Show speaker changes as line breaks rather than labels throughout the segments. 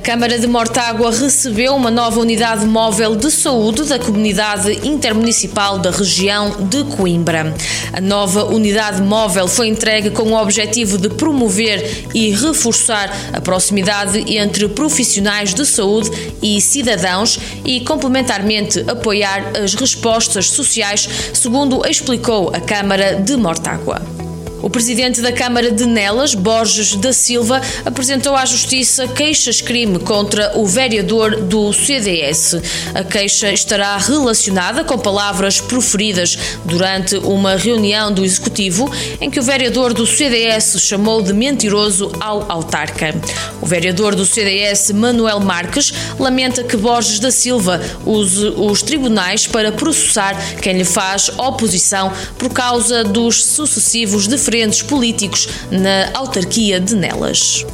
A Câmara de Mortágua recebeu uma nova unidade móvel de saúde da Comunidade Intermunicipal da região de Coimbra. A nova unidade móvel foi entregue com o objetivo de promover e reforçar a proximidade entre profissionais de saúde e cidadãos e, complementarmente, apoiar as respostas sociais, segundo explicou a Câmara de Mortágua. O presidente da Câmara de Nelas, Borges da Silva, apresentou à Justiça queixas-crime contra o vereador do CDS. A queixa estará relacionada com palavras proferidas durante uma reunião do Executivo em que o vereador do CDS chamou de mentiroso ao autarca. O vereador do CDS, Manuel Marques, lamenta que Borges da Silva use os tribunais para processar quem lhe faz oposição por causa dos sucessivos defeitos diferentes políticos na autarquia de Nelas.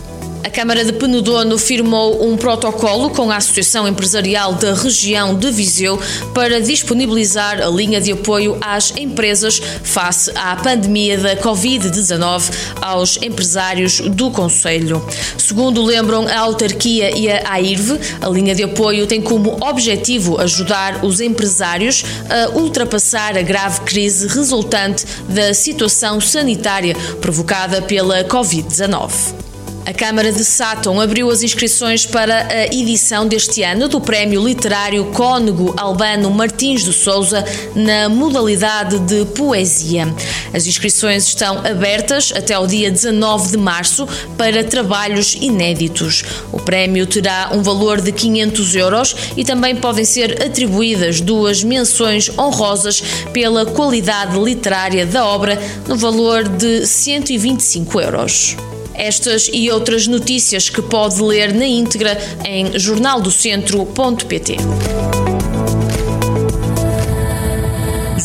A Câmara de Penedono firmou um protocolo com a Associação Empresarial da Região de Viseu para disponibilizar a linha de apoio às empresas face à pandemia da Covid-19 aos empresários do Conselho. Segundo lembram a autarquia e a AIRV, a linha de apoio tem como objetivo ajudar os empresários a ultrapassar a grave crise resultante da situação sanitária provocada pela Covid-19. A Câmara de Sátão abriu as inscrições para a edição deste ano do Prémio Literário Cônego Albano Martins de Souza na modalidade de poesia. As inscrições estão abertas até o dia 19 de março para trabalhos inéditos. O prémio terá um valor de 500 euros e também podem ser atribuídas duas menções honrosas pela qualidade literária da obra no valor de 125 euros. Estas e outras notícias que pode ler na íntegra em jornaldocentro.pt.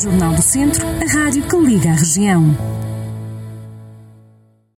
Jornal do Centro, a rádio que liga a região.